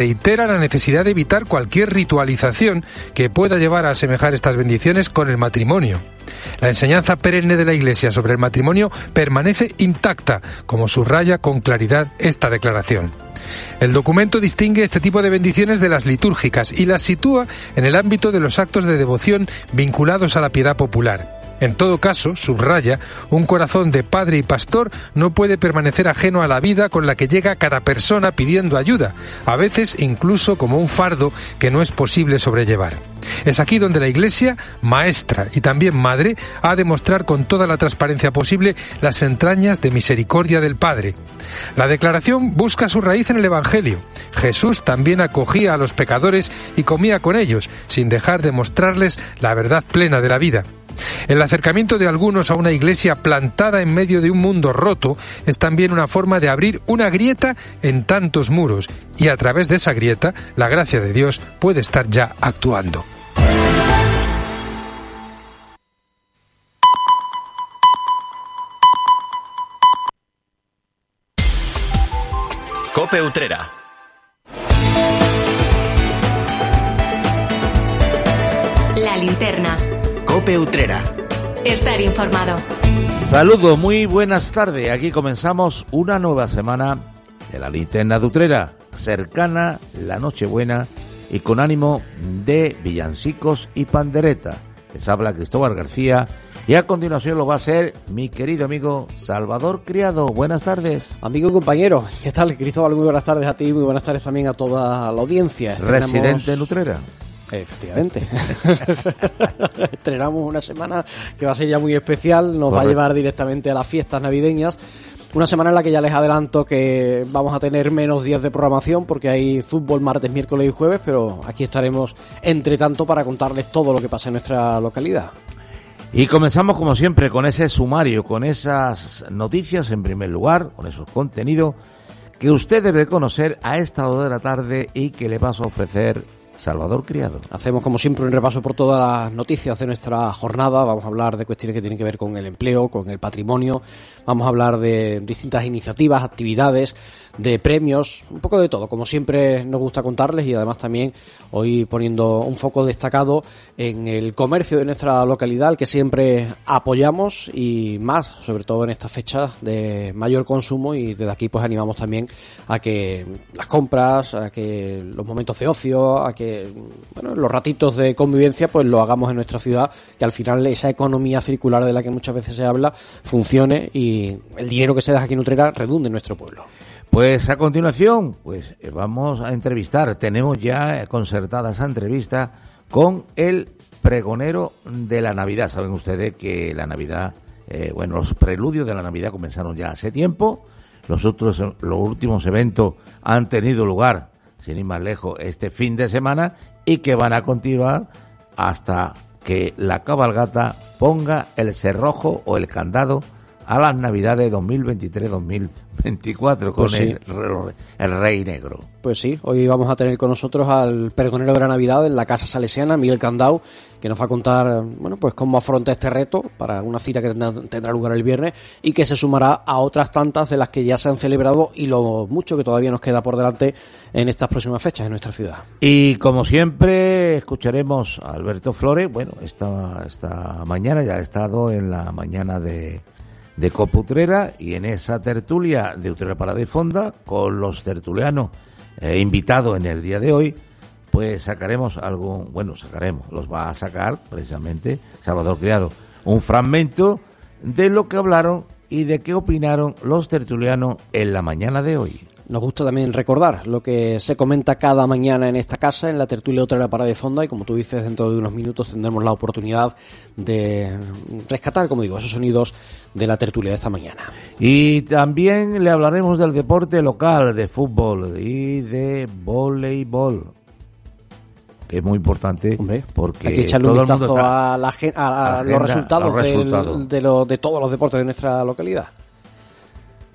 reitera la necesidad de evitar cualquier ritualización que pueda llevar a asemejar estas bendiciones con el matrimonio. La enseñanza perenne de la Iglesia sobre el matrimonio permanece intacta, como subraya con claridad esta declaración. El documento distingue este tipo de bendiciones de las litúrgicas y las sitúa en el ámbito de los actos de devoción vinculados a la piedad popular. En todo caso, subraya, un corazón de padre y pastor no puede permanecer ajeno a la vida con la que llega cada persona pidiendo ayuda, a veces incluso como un fardo que no es posible sobrellevar. Es aquí donde la Iglesia, maestra y también madre, ha de mostrar con toda la transparencia posible las entrañas de misericordia del Padre. La declaración busca su raíz en el Evangelio. Jesús también acogía a los pecadores y comía con ellos, sin dejar de mostrarles la verdad plena de la vida. El acercamiento de algunos a una iglesia plantada en medio de un mundo roto es también una forma de abrir una grieta en tantos muros y a través de esa grieta la gracia de Dios puede estar ya actuando. Cope Utrera. Cope Utrera. Estar informado. Saludos, muy buenas tardes. Aquí comenzamos una nueva semana de la linterna de Utrera, cercana la Nochebuena y con ánimo de villancicos y pandereta. Les habla Cristóbal García y a continuación lo va a hacer mi querido amigo Salvador Criado. Buenas tardes. Amigo y compañero, ¿qué tal Cristóbal? Muy buenas tardes a ti, muy buenas tardes también a toda la audiencia. Estrenamos- Residente en Utrera. Efectivamente. Estrenamos una semana que va a ser ya muy especial, nos va a llevar directamente a las fiestas navideñas. Una semana en la que ya les adelanto que vamos a tener menos días de programación porque hay fútbol martes, miércoles y jueves, pero aquí estaremos entre tanto para contarles todo lo que pasa en nuestra localidad. Y comenzamos como siempre con ese sumario, con esas noticias en primer lugar, con esos contenidos que usted debe conocer a esta hora de la tarde y que le vas a ofrecer Salvador Criado. Hacemos como siempre un repaso por todas las noticias de nuestra jornada. Vamos a hablar de cuestiones que tienen que ver con el empleo, con el patrimonio. Vamos a hablar de distintas iniciativas, actividades, de premios, un poco de todo, como siempre nos gusta contarles y además también hoy poniendo un foco destacado en el comercio de nuestra localidad, al que siempre apoyamos y más, sobre todo en estas fechas de mayor consumo y desde aquí pues animamos también a que las compras, a que los momentos de ocio, a que bueno, los ratitos de convivencia pues lo hagamos en nuestra ciudad, que al final esa economía circular de la que muchas veces se habla funcione y el dinero que se deja aquí en Utrera redunde en nuestro pueblo. Pues a continuación, pues eh, vamos a entrevistar, tenemos ya concertada esa entrevista con el pregonero de la Navidad. Saben ustedes que la Navidad, eh, bueno, los preludios de la Navidad comenzaron ya hace tiempo, los otros, los últimos eventos han tenido lugar, sin ir más lejos, este fin de semana y que van a continuar hasta que la cabalgata ponga el cerrojo o el candado a las Navidades 2023-2024 con Pues sí. el, el Rey Negro. Pues sí, hoy vamos a tener con nosotros al pregonero de la Navidad en la Casa Salesiana, Miguel Candau, que nos va a contar, bueno, pues cómo afronta este reto para una cita que tendrá, tendrá lugar el viernes y que se sumará a otras tantas de las que ya se han celebrado y lo mucho que todavía nos queda por delante en estas próximas fechas en nuestra ciudad. Y como siempre, escucharemos a Alberto Flores. Bueno, esta, esta mañana ya ha estado en la mañana de, de Coputrera y en esa tertulia de Utrera Parada y Fonda, con los tertulianos eh, invitados en el día de hoy, pues sacaremos algún, bueno, sacaremos, los va a sacar precisamente Salvador Criado, un fragmento de lo que hablaron y de qué opinaron los tertulianos en la mañana de hoy. Nos gusta también recordar lo que se comenta cada mañana en esta casa, en la tertulia otra para de fonda, y como tú dices, dentro de unos minutos tendremos la oportunidad de rescatar, como digo, esos sonidos de la tertulia de esta mañana. Y también le hablaremos del deporte local, de fútbol y de voleibol, que es muy importante Hombre, porque hay que echarle todo un el mundo vistazo está... a, la a- a a la los resultados, del- de, lo- de todos los deportes de nuestra localidad.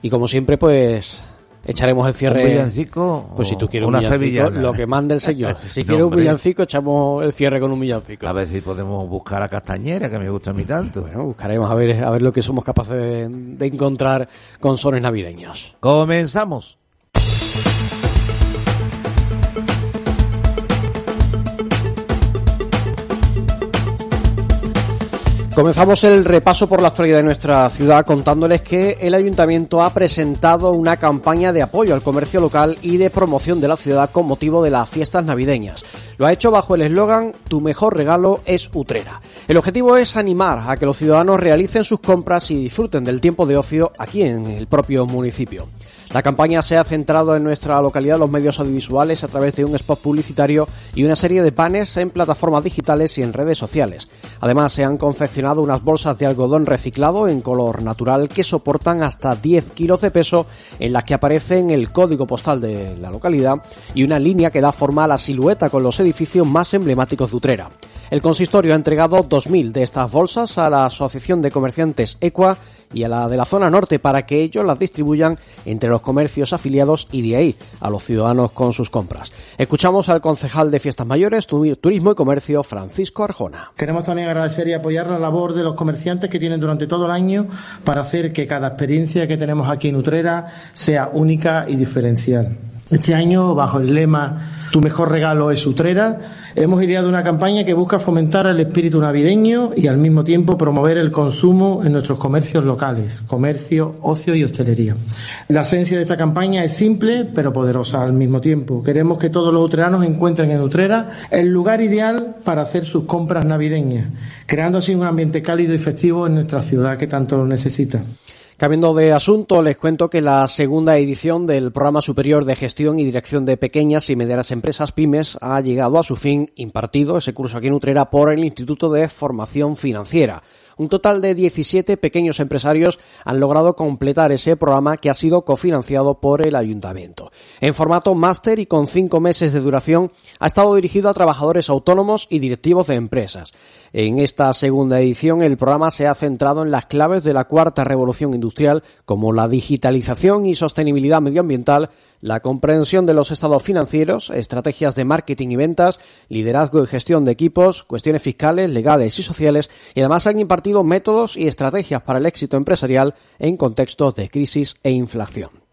Y como siempre, pues echaremos el cierre. ¿Un villancico Pues si tú quieres una un villancico, sevillana? lo que mande el señor. Si No, quieres un villancico, echamos el cierre con un villancico. A ver si podemos buscar a Castañera, que me gusta a mí tanto. Bueno, buscaremos a ver, a ver lo que somos capaces de, de encontrar con sones navideños. Comenzamos. Comenzamos el repaso por la actualidad de nuestra ciudad contándoles que el ayuntamiento ha presentado una campaña de apoyo al comercio local y de promoción de la ciudad con motivo de las fiestas navideñas. Lo ha hecho bajo el eslogan Tu mejor regalo es Utrera. El objetivo es animar a que los ciudadanos realicen sus compras y disfruten del tiempo de ocio aquí en el propio municipio. La campaña se ha centrado en nuestra localidad los medios audiovisuales a través de un spot publicitario y una serie de panes en plataformas digitales y en redes sociales. Además, se han confeccionado unas bolsas de algodón reciclado en color natural que soportan hasta 10 kilos de peso, en las que aparecen el código postal de la localidad y una línea que da forma a la silueta con los edificios más emblemáticos de Utrera. El consistorio ha entregado 2.000 de estas bolsas a la Asociación de Comerciantes Equa y a la de la zona norte para que ellos las distribuyan entre los comercios afiliados y de ahí a los ciudadanos con sus compras. Escuchamos al concejal de Fiestas Mayores, Turismo y Comercio, Francisco Arjona. Queremos también agradecer y apoyar la labor de los comerciantes que tienen durante todo el año para hacer que cada experiencia que tenemos aquí en Utrera sea única y diferencial. Este año, bajo el lema Tu mejor regalo es Utrera, hemos ideado una campaña que busca fomentar el espíritu navideño y al mismo tiempo promover el consumo en nuestros comercios locales, comercio, ocio y hostelería. La esencia de esta campaña es simple pero poderosa al mismo tiempo. Queremos que todos los utreranos encuentren en Utrera el lugar ideal para hacer sus compras navideñas, creando así un ambiente cálido y festivo en nuestra ciudad que tanto lo necesita. Cambiando de asunto, les cuento que la segunda edición del Programa Superior de Gestión y Dirección de Pequeñas y Medianas Empresas Pymes ha llegado a su fin impartido ese curso aquí en Utrera por el Instituto de Formación Financiera. Un total de 17 pequeños empresarios han logrado completar ese programa que ha sido cofinanciado por el ayuntamiento. En formato máster y con cinco meses de duración, ha estado dirigido a trabajadores autónomos y directivos de empresas. En esta segunda edición, el programa se ha centrado en las claves de la cuarta revolución industrial, como la digitalización y sostenibilidad medioambiental, la comprensión de los estados financieros, estrategias de marketing y ventas, liderazgo y gestión de equipos, cuestiones fiscales, legales y sociales, y además han impartido métodos y estrategias para el éxito empresarial en contextos de crisis e inflación.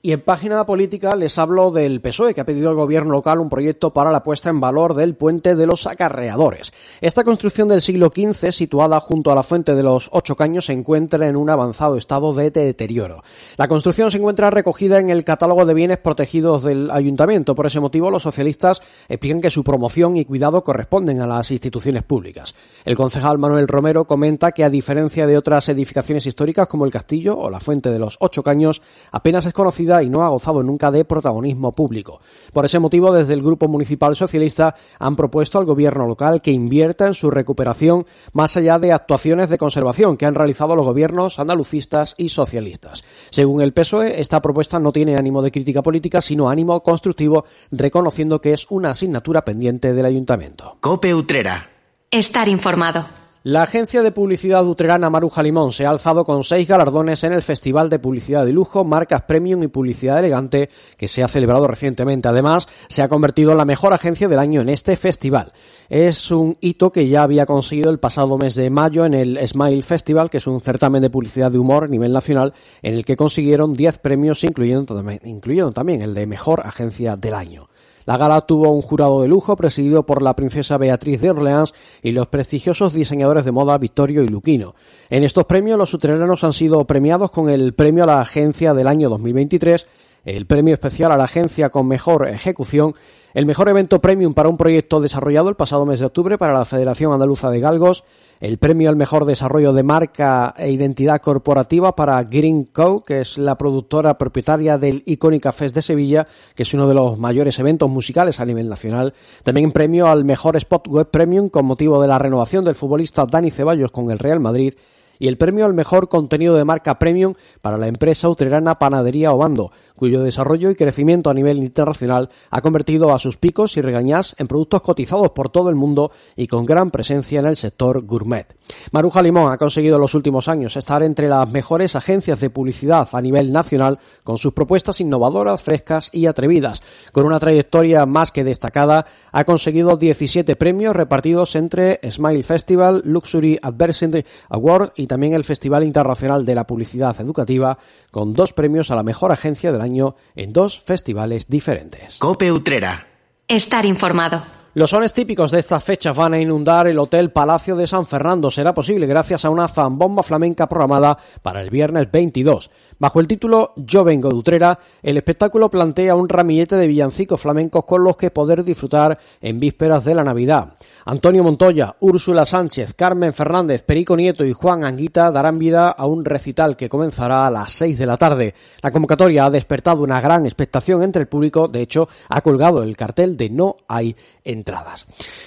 Y en página política les hablo del PSOE, que ha pedido al gobierno local un proyecto para la puesta en valor del puente de los acarreadores. Esta construcción del siglo XV, situada junto a la fuente de los Ocho Caños, se encuentra en un avanzado estado de deterioro. La construcción se encuentra recogida en el catálogo de bienes protegidos del ayuntamiento. Por ese motivo, los socialistas explican que su promoción y cuidado corresponden a las instituciones públicas. El concejal Manuel Romero comenta que, a diferencia de otras edificaciones históricas como el castillo o la fuente de los Ocho Caños, apenas es conocida y no ha gozado nunca de protagonismo público. Por ese motivo, desde el Grupo Municipal Socialista han propuesto al Gobierno local que invierta en su recuperación más allá de actuaciones de conservación que han realizado los gobiernos andalucistas y socialistas. Según el PSOE, esta propuesta no tiene ánimo de crítica política, sino ánimo constructivo, reconociendo que es una asignatura pendiente del Ayuntamiento. Cope Utrera. Estar informado. La agencia de publicidad utrerana Maruja Limón se ha alzado con seis galardones en el Festival de Publicidad de Lujo, Marcas Premium y Publicidad Elegante que se ha celebrado recientemente. Además, se ha convertido en la mejor agencia del año en este festival. Es un hito que ya había conseguido el pasado mes de mayo en el Smile Festival, que es un certamen de publicidad de humor a nivel nacional, en el que consiguieron 10 premios, incluyendo, incluyendo también el de mejor agencia del año. La gala tuvo un jurado de lujo presidido por la princesa Beatriz de Orleans y los prestigiosos diseñadores de moda Vittorio y Luquino. En estos premios los utreranos han sido premiados con el premio a la agencia del año 2023, el premio especial a la agencia con mejor ejecución, el mejor evento premium para un proyecto desarrollado el pasado mes de octubre para la Federación Andaluza de Galgos, el premio al mejor desarrollo de marca e identidad corporativa para Green Co, que es la productora propietaria del Icónica Fest de Sevilla, que es uno de los mayores eventos musicales a nivel nacional. También premio al mejor spot web premium con motivo de la renovación del futbolista Dani Ceballos con el Real Madrid y el premio al mejor contenido de marca premium para la empresa utrerana Panadería Obando, cuyo desarrollo y crecimiento a nivel internacional ha convertido a sus picos y regañás en productos cotizados por todo el mundo y con gran presencia en el sector gourmet. Maruja Limón ha conseguido en los últimos años estar entre las mejores agencias de publicidad a nivel nacional con sus propuestas innovadoras, frescas y atrevidas. Con una trayectoria más que destacada, ha conseguido 17 premios repartidos entre Smile Festival, Luxury Adversity Award y también el Festival Internacional de la Publicidad Educativa, con dos premios a la mejor agencia del año en dos festivales diferentes. Cope Utrera. Estar informado. Los sones típicos de estas fechas van a inundar el Hotel Palacio de San Fernando. Será posible gracias a una zambomba flamenca programada para el viernes 22. Bajo el título Yo vengo de Utrera, el espectáculo plantea un ramillete de villancicos flamencos con los que poder disfrutar en vísperas de la Navidad. Antonio Montoya, Úrsula Sánchez, Carmen Fernández, Perico Nieto y Juan Anguita darán vida a un recital que comenzará a las 6 de la tarde. La convocatoria ha despertado una gran expectación entre el público, de hecho, ha colgado el cartel de No hay entradas.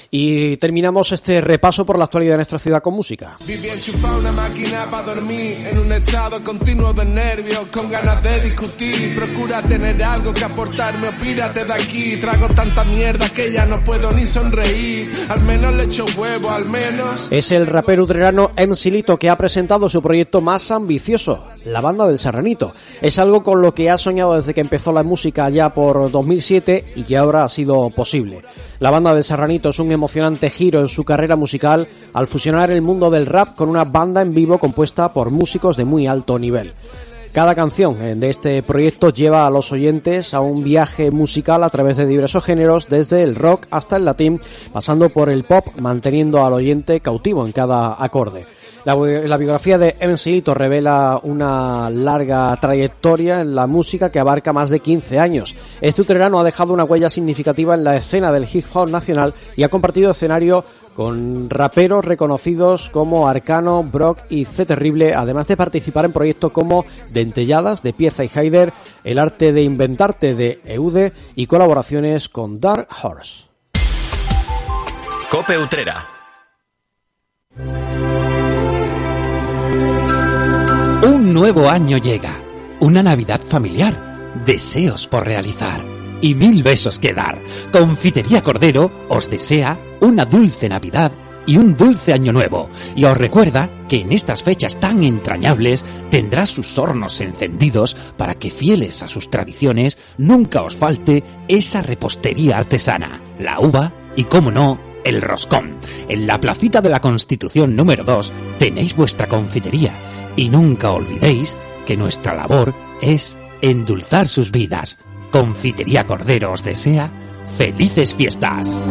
Y terminamos este repaso por la actualidad de nuestra ciudad con música. una máquina para dormir en un estado continuo de nervios, con ganas de discutir. Procura tener algo que opírate de aquí. Trago tanta mierda que ya no puedo ni sonreír. Al menos le echo huevo, al menos. Es el rapero utrerano Emsilito que ha presentado su proyecto más ambicioso, la banda del Serranito. Es algo con lo que ha soñado desde que empezó la música ya por 2007 y que ahora ha sido posible. La banda del Serranito es un emocionante giro en su carrera musical al fusionar el mundo del rap con una banda en vivo compuesta por músicos de muy alto nivel. Cada canción de este proyecto lleva a los oyentes a un viaje musical a través de diversos géneros, desde el rock hasta el latín, pasando por el pop, manteniendo al oyente cautivo en cada acorde. La, biografía de Emencilito revela una larga trayectoria en la música que abarca más de 15 años. Este uterano ha dejado una huella significativa en la escena del hip hop nacional y ha compartido escenario con raperos reconocidos como Arcano, Brock y C Terrible, además de participar en proyectos como Dentelladas de Pieza y Haider, El arte de inventarte de Eude y colaboraciones con Dark Horse. Cope Utrera Un nuevo año llega, una Navidad familiar, deseos por realizar y mil besos que dar. Confitería Cordero os desea una dulce Navidad y un dulce año nuevo, y os recuerda que en estas fechas tan entrañables tendrá sus hornos encendidos para que fieles a sus tradiciones nunca os falte esa repostería artesana, la uva y, como no, el roscón. En la placita de la Constitución número 2 tenéis vuestra confitería y nunca olvidéis que nuestra labor es endulzar sus vidas. Confitería Cordero os desea felices fiestas.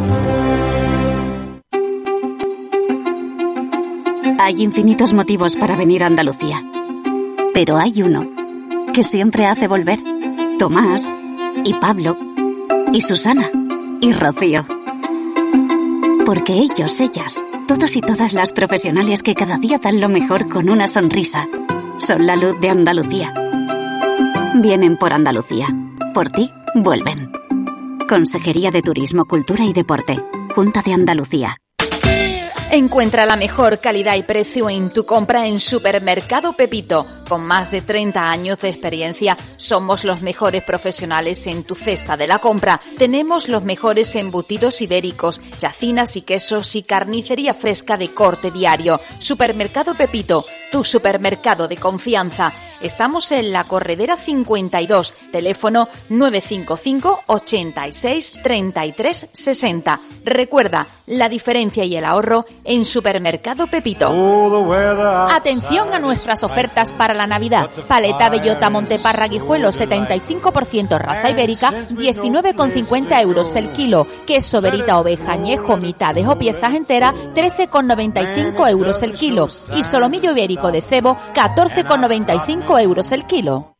Hay infinitos motivos para venir a Andalucía, pero hay uno que siempre hace volver. Tomás y Pablo y Susana y Rocío. Porque ellos, ellas, todos y todas las profesionales que cada día dan lo mejor con una sonrisa. Son la luz de Andalucía. Vienen por Andalucía. Por ti, vuelven. Consejería de Turismo, Cultura y Deporte. Junta de Andalucía. Encuentra la mejor calidad y precio en tu compra en Supermercado Pepito. Con más de 30 años de experiencia, somos los mejores profesionales en tu cesta de la compra. Tenemos los mejores embutidos ibéricos, chacinas y quesos y carnicería fresca de corte diario. Supermercado Pepito, tu supermercado de confianza. Estamos en la Corredera 52, teléfono 955 86 33 60. Recuerda, la diferencia y el ahorro en Supermercado Pepito. Atención a nuestras ofertas para la Navidad. Paleta Bellota Monteparra Guijuelo 75% raza ibérica, 19,50 euros el kilo. Queso Verita Oveja Añejo mitades o piezas enteras, 13,95 euros el kilo. Y solomillo ibérico de cebo, 14,95 euros el kilo.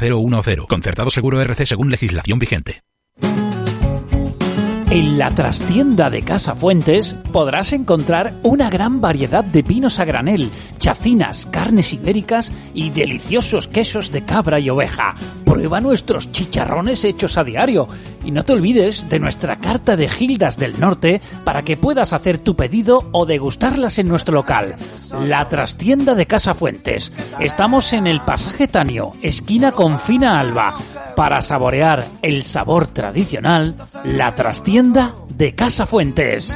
010. Concertado seguro RC según legislación vigente. En la trastienda de Casa Fuentes podrás encontrar una gran variedad de vinos a granel, chacinas, carnes ibéricas y deliciosos quesos de cabra y oveja. Prueba nuestros chicharrones hechos a diario y no te olvides de nuestra carta de Gildas del Norte para que puedas hacer tu pedido o degustarlas en nuestro local. La trastienda de Casa Fuentes. Estamos en el pasaje Tanio, esquina con Fina Alba, para saborear el sabor tradicional. La trastienda de Casa Fuentes.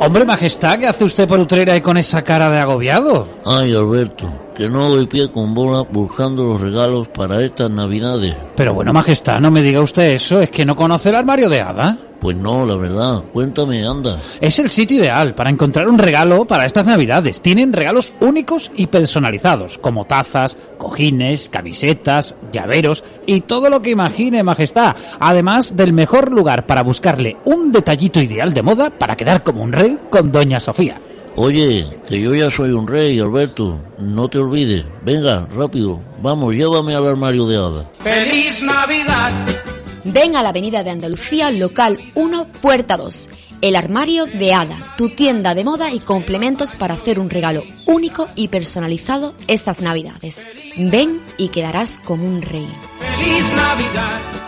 Hombre, majestad, ¿qué hace usted por Utrera y con esa cara de agobiado? Ay, Alberto, que no doy pie con bola buscando los regalos para estas navidades. Pero bueno, majestad, no me diga usted eso, es que no conoce el armario de hada. Pues no, la verdad. Cuéntame, anda. Es el sitio ideal para encontrar un regalo para estas navidades. Tienen regalos únicos y personalizados, como tazas, cojines, camisetas, llaveros y todo lo que imagine, Majestad. Además del mejor lugar para buscarle un detallito ideal de moda para quedar como un rey con Doña Sofía. Oye, que yo ya soy un rey, Alberto. No te olvides. Venga, rápido. Vamos, llévame al armario de hada. ¡Feliz Navidad! Ven a la Avenida de Andalucía, local 1, puerta 2. El armario de Hada, tu tienda de moda y complementos para hacer un regalo único y personalizado estas Navidades. Ven y quedarás como un rey. ¡Feliz Navidad!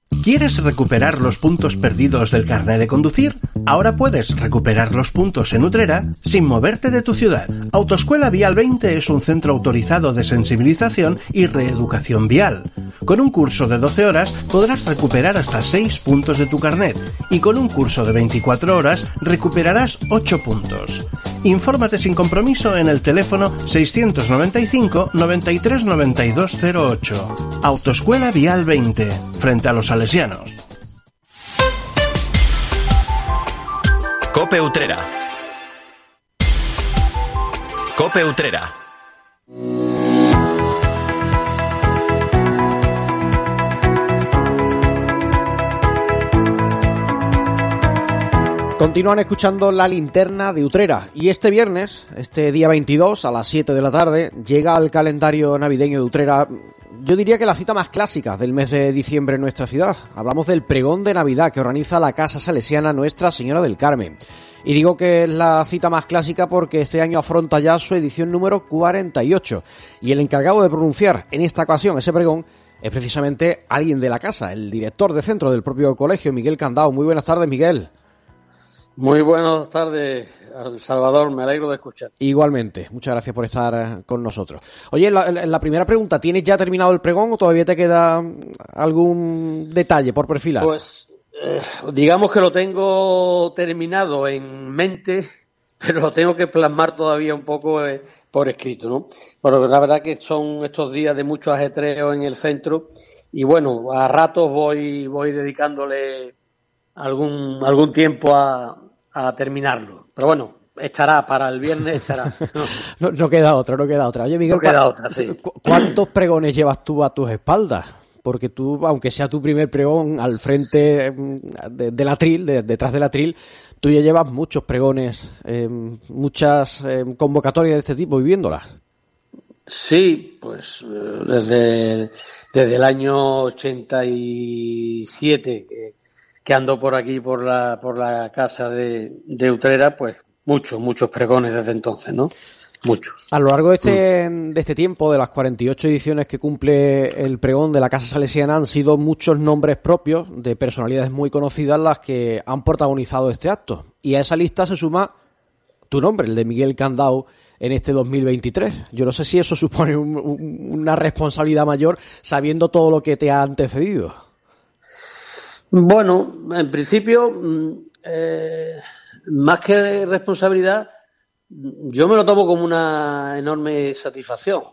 ¿Quieres recuperar los puntos perdidos del carnet de conducir? Ahora puedes recuperar los puntos en Utrera sin moverte de tu ciudad. Autoescuela Vial 20 es un centro autorizado de sensibilización y reeducación vial. Con un curso de 12 horas podrás recuperar hasta 6 puntos de tu carnet y con un curso de 24 horas recuperarás 8 puntos. Infórmate sin compromiso en el teléfono 695 93 92 08. Autoescuela Vial 20, frente a los salesianos. Cope Utrera. Cope Utrera. Continúan escuchando la linterna de Utrera y este viernes, este día 22 a las 7 de la tarde, llega al calendario navideño de Utrera, yo diría que la cita más clásica del mes de diciembre en nuestra ciudad. Hablamos del pregón de Navidad que organiza la Casa Salesiana Nuestra Señora del Carmen. Y digo que es la cita más clásica porque este año afronta ya su edición número 48 y el encargado de pronunciar en esta ocasión ese pregón es precisamente alguien de la casa, el director de centro del propio colegio, Miguel Candao. Muy buenas tardes, Miguel. Muy buenas tardes, Salvador, me alegro de escuchar. Igualmente, muchas gracias por estar eh, con nosotros. Oye, la, la, primera pregunta, ¿tienes ya terminado el pregón o todavía te queda algún detalle por perfilar? Pues eh, digamos que lo tengo terminado en mente, pero lo tengo que plasmar todavía un poco eh, por escrito, ¿no? Pero la verdad que son estos días de mucho ajetreo en el centro y bueno, a ratos voy, voy dedicándole algún, algún tiempo a, a terminarlo. Pero bueno, estará para el viernes, estará. no, no, queda otra, no queda otra. Oye, Miguel, no queda otra, sí. ¿cuántos pregones llevas tú a tus espaldas? Porque tú, aunque sea tu primer pregón al frente de, de la tril, de, detrás de la tril, tú ya llevas muchos pregones, eh, muchas eh, convocatorias de este tipo viviéndolas. Sí, pues desde, desde el año 87, que que ando por aquí, por la, por la casa de, de Utrera, pues muchos, muchos pregones desde entonces, ¿no? Muchos. A lo largo de este, de este tiempo, de las 48 ediciones que cumple el pregón de la Casa Salesiana, han sido muchos nombres propios de personalidades muy conocidas las que han protagonizado este acto. Y a esa lista se suma tu nombre, el de Miguel Candao, en este 2023. Yo no sé si eso supone un, un, una responsabilidad mayor sabiendo todo lo que te ha antecedido. Bueno, en principio, eh, más que responsabilidad, yo me lo tomo como una enorme satisfacción.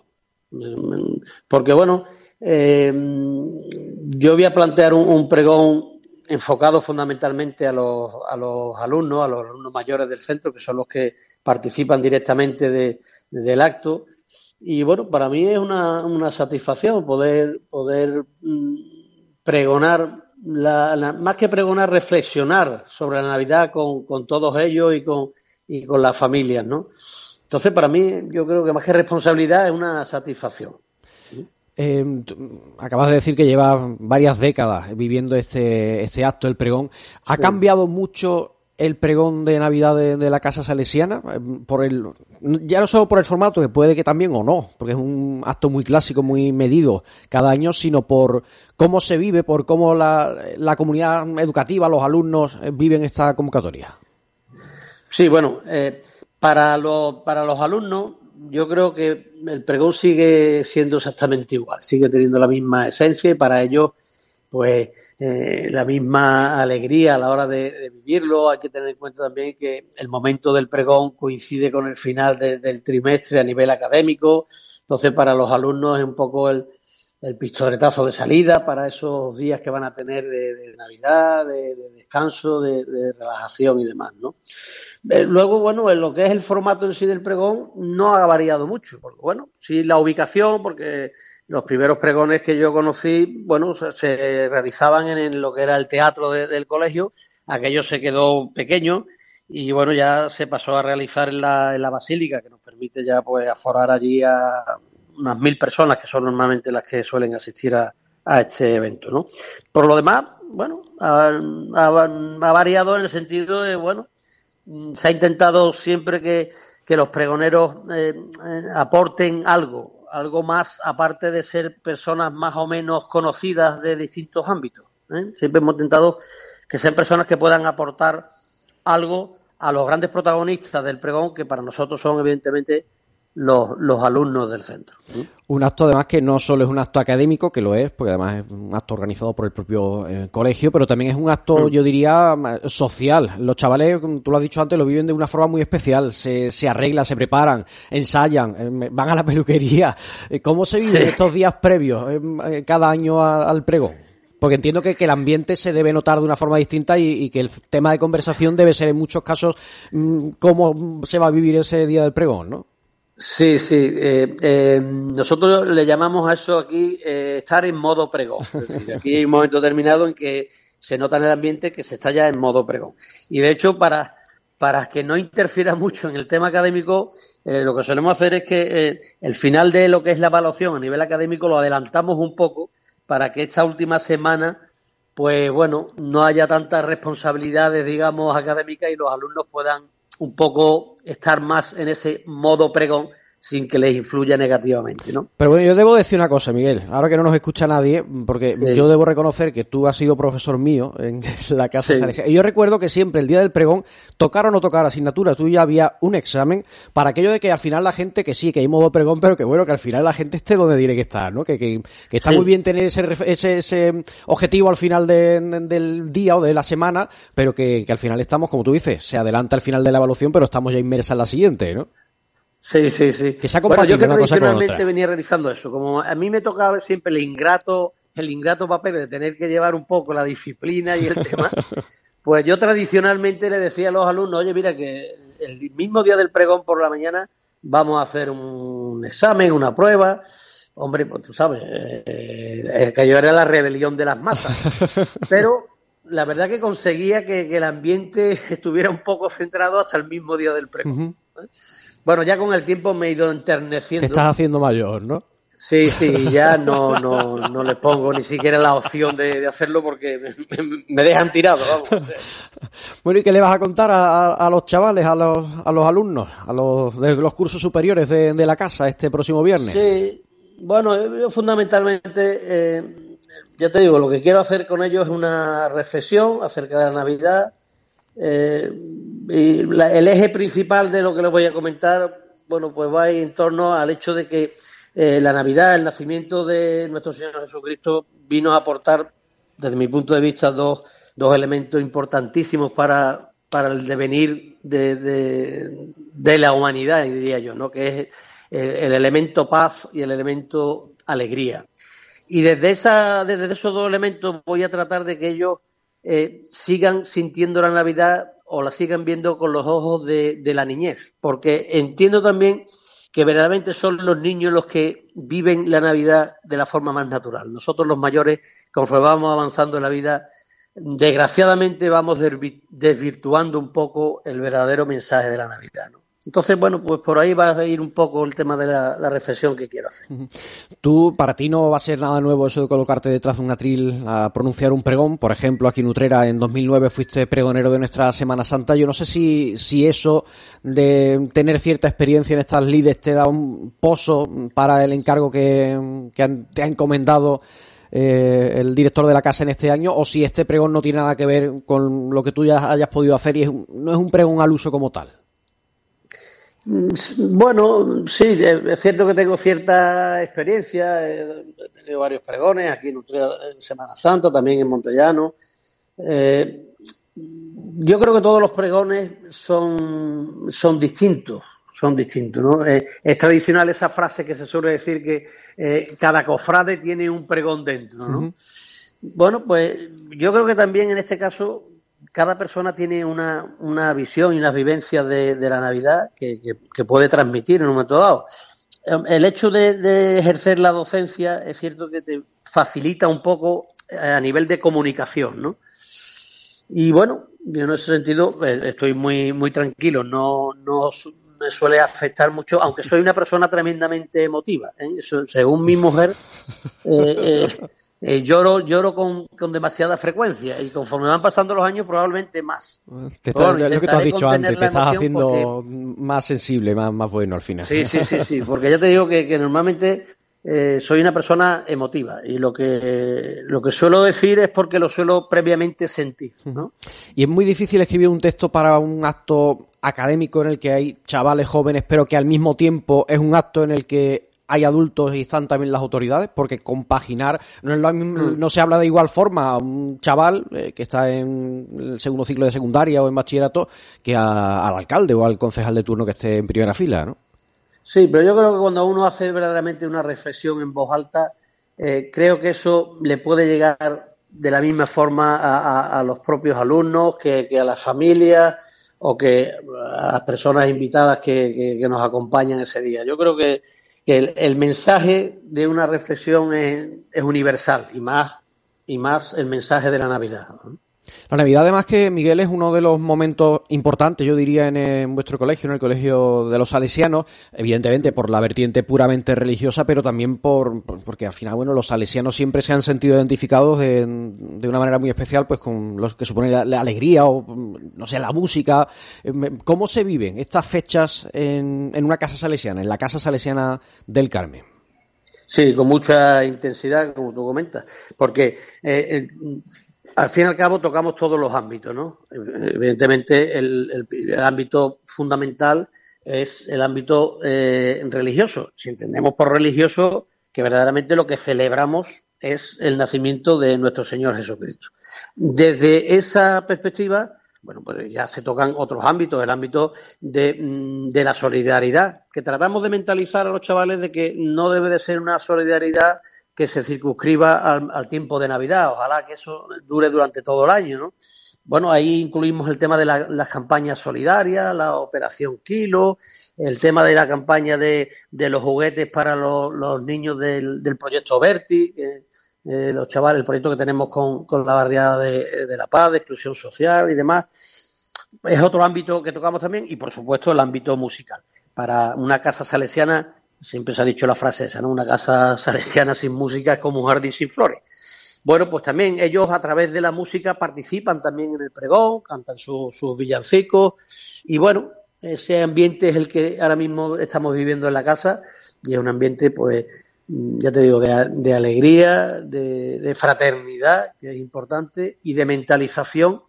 Porque, bueno, eh, yo voy a plantear un, pregón enfocado fundamentalmente a los, a los alumnos, a los alumnos mayores del centro, que son los que participan directamente de, de, del acto. Y bueno, para mí es una, una satisfacción poder, poder pregonar, la, más que pregonar, reflexionar sobre la Navidad con, con todos ellos y con, y con las familias, ¿no? Entonces, para mí, yo creo que más que responsabilidad es una satisfacción. Eh, acabas de decir que llevas varias décadas viviendo este, este acto, el pregón. ¿Ha cambiado mucho el pregón de Navidad de, la Casa Salesiana? Eh, por el, ya no solo por el formato, que puede que también o no, porque es un acto muy clásico, muy medido cada año, sino por cómo se vive, por cómo la, la comunidad educativa, los alumnos eh, viven esta convocatoria. Sí, bueno, eh, para, los, para los alumnos yo creo que el pregón sigue siendo exactamente igual, sigue teniendo la misma esencia y para ellos, pues, eh, la misma alegría a la hora de, vivirlo. Hay que tener en cuenta también que el momento del pregón coincide con el final del trimestre a nivel académico, entonces para los alumnos es un poco el, el pistoletazo de salida para esos días que van a tener de, Navidad, de, de descanso, de, relajación y demás, ¿no? Eh, luego, bueno, en lo que es el formato en sí del pregón no ha variado mucho, porque bueno, sí la ubicación, porque los primeros pregones que yo conocí, bueno, se, realizaban en, lo que era el teatro del colegio, aquello se quedó pequeño y bueno, ya se pasó a realizar en la, en la basílica, que nos permite ya pues aforar allí a unas mil personas, que son normalmente las que suelen asistir a, este evento, ¿no? Por lo demás, bueno, ha, variado en el sentido de, bueno, se ha intentado siempre que, los pregoneros eh, eh, aporten algo, algo más aparte de ser personas más o menos conocidas de distintos ámbitos. ¿eh? Siempre hemos intentado que sean personas que puedan aportar algo a los grandes protagonistas del pregón, que para nosotros son evidentemente los, alumnos del centro. Un acto además que no solo es un acto académico, que lo es, porque además es un acto organizado por el propio eh, colegio, pero también es un acto, mm. yo diría, social. Los chavales, como tú lo has dicho antes, lo viven de una forma muy especial. Se, se arreglan, se preparan, ensayan, eh, van a la peluquería. Eh, ¿Cómo se viven estos días previos cada año al pregón? Porque entiendo que, el ambiente se debe notar de una forma distinta y, que el tema de conversación debe ser en muchos casos mm, cómo se va a vivir ese día del pregón, ¿no? Sí, sí. Eh, eh, nosotros le llamamos a eso aquí eh, estar en modo pregón. Es decir, aquí hay un momento determinado en que se nota en el ambiente que se está ya en modo pregón. Y de hecho, para, para que no interfiera mucho en el tema académico, lo que solemos hacer es que el final de lo que es la evaluación a nivel académico lo adelantamos un poco para que esta última semana, pues bueno, no haya tantas responsabilidades, digamos, académicas y los alumnos puedan un poco estar más en ese modo pregón sin que les influya negativamente, ¿no? Pero bueno, yo debo decir una cosa, Miguel, ahora que no nos escucha nadie, porque yo debo reconocer que tú has sido profesor mío en la casa de Y yo recuerdo que siempre el día del pregón, tocar o no tocar asignatura, tú ya había un examen para aquello de que al final la gente, que sí, que hay modo pregón, pero que bueno, que al final la gente esté donde tiene que estar, ¿no? Que, que, está muy bien tener ese, ese, ese objetivo al final del día o de la semana, pero que, que al final estamos, como tú dices, se adelanta al final de la evaluación, pero estamos ya inmersa en la siguiente, ¿no? Sí, sí, sí. bueno, yo que tradicionalmente venía realizando eso. Como a mí me tocaba siempre el ingrato, el ingrato papel de tener que llevar un poco la disciplina y el tema, pues yo tradicionalmente le decía a los alumnos, oye, mira que el mismo día del pregón por la mañana vamos a hacer un examen, una prueba. Hombre, pues tú sabes, eh, que yo era la rebelión de las masas. Pero la verdad que conseguía que, el ambiente estuviera un poco centrado hasta el mismo día del pregón. Bueno, ya con el tiempo me he ido enterneciendo. Te estás haciendo mayor, ¿no? Sí, sí, ya no, no, no le pongo ni siquiera la opción de, hacerlo porque me, dejan tirado, vamos. Bueno, ¿y qué le vas a contar a, los chavales, a los, a los alumnos, a los de los cursos superiores de, la casa este próximo viernes? Sí, bueno, yo fundamentalmente, eh, ya te digo, lo que quiero hacer con ellos es una reflexión acerca de la Navidad, eh, y el eje principal de lo que les voy a comentar, bueno, pues va en torno al hecho de que eh, la Navidad, el nacimiento de nuestro Señor Jesucristo, vino a aportar, desde mi punto de vista, dos, dos elementos importantísimos para, para el devenir de, de, la humanidad, diría yo, ¿no? que es el, elemento paz y el elemento alegría. Y desde, esa, desde esos dos elementos voy a tratar de que ellos eh, sigan sintiendo la Navidad o la sigan viendo con los ojos de, la niñez, porque entiendo también que verdaderamente son los niños los que viven la Navidad de la forma más natural. Nosotros los mayores, conforme vamos avanzando en la vida, desgraciadamente vamos desvirtuando un poco el verdadero mensaje de la Navidad. Entonces, bueno, pues por ahí va a ir un poco el tema de la, reflexión que quiero hacer. Tú, para ti no va a ser nada nuevo eso de colocarte detrás de un atril a pronunciar un pregón. Por ejemplo, aquí en Utrera en 2009 fuiste pregonero de nuestra Semana Santa. Yo no sé si, si eso de tener cierta experiencia en estas lides te da un pozo para el encargo que, te ha encomendado eh, el director de la casa en este año o si este pregón no tiene nada que ver con lo que tú ya hayas podido hacer y no es un pregón al uso como tal. Bueno, sí, es cierto que tengo cierta experiencia, he tenido varios pregones aquí en, Semana Santa, también en Montellano. Eh, yo creo que todos los pregones son, son distintos, son distintos, ¿no? Eh, es tradicional esa frase que se suele decir que eh, cada cofrade tiene un pregón dentro, ¿no? Bueno, pues yo creo que también en este caso cada persona tiene una, una visión y unas vivencias de, la Navidad que, puede transmitir en un momento dado. Em, el hecho de, ejercer la docencia es cierto que te facilita un poco eh, a nivel de comunicación, ¿no? Y bueno, yo en ese sentido eh, estoy muy, muy tranquilo, no, no me suele afectar mucho, aunque soy una persona tremendamente emotiva. ¿eh? según mi mujer, lloro, lloro con, con, demasiada frecuencia y conforme van pasando los años probablemente más. Que lo que te has dicho antes, te estás haciendo más sensible, más, más bueno al final. Sí, sí, sí, sí, porque ya te digo que, normalmente eh, soy una persona emotiva y lo que, lo que suelo decir es porque lo suelo previamente sentir. ¿no? Y es muy difícil escribir un texto para un acto académico en el que hay chavales jóvenes, pero que al mismo tiempo es un acto en el que hay adultos y están también las autoridades, porque compaginar no, es lo no se habla de igual forma a un chaval eh, que está en el segundo ciclo de secundaria o en bachillerato que al alcalde o al concejal de turno que esté en primera fila, ¿no? Sí, pero yo creo que cuando uno hace verdaderamente una reflexión en voz alta, eh, creo que eso le puede llegar de la misma forma a, los propios alumnos que, a las familias o que a las personas invitadas que nos acompañan ese día. Yo creo que que el, mensaje de una reflexión es, es, universal y más, y más el mensaje de la Navidad. La Navidad, además que Miguel es uno de los momentos importantes, yo diría, en, vuestro colegio, en el colegio de los salesianos, evidentemente por la vertiente puramente religiosa, pero también por porque al final, bueno, los salesianos siempre se han sentido identificados de, una manera muy especial, pues con los que supone la, alegría o, no sé, la música. ¿Cómo se viven estas fechas en, en una casa salesiana, en la casa salesiana del Carmen? Sí, con mucha intensidad, como tú comentas, porque eh, eh al fin y al cabo tocamos todos los ámbitos, ¿no? Evidentemente el, ámbito fundamental es el ámbito eh, religioso. Si entendemos por religioso que verdaderamente lo que celebramos es el nacimiento de nuestro Señor Jesucristo. Desde esa perspectiva, bueno, pues ya se tocan otros ámbitos, el ámbito de, mm, de la solidaridad, que tratamos de mentalizar a los chavales de que no debe de ser una solidaridad que se circunscriba al, tiempo de Navidad. Ojalá que eso dure durante todo el año, ¿no? Bueno, ahí incluimos el tema de las campañas solidarias, la operación Kilo, el tema de la campaña de, los juguetes para los, niños del, proyecto Verti, eh, los chavales, el proyecto que tenemos con, la barriada de, de, La Paz, de exclusión social y demás. Es otro ámbito que tocamos también y, por supuesto, el ámbito musical. Para una casa salesiana Siempre se ha dicho la frase esa, ¿no? Una casa salesiana sin música es como un jardín sin flores. Bueno, pues también ellos a través de la música participan también en el pregón, cantan sus villancicos y bueno, ese ambiente es el que ahora mismo estamos viviendo en la casa y es un ambiente, pues, ya te digo, de, alegría, de, fraternidad, que es importante, y de mentalización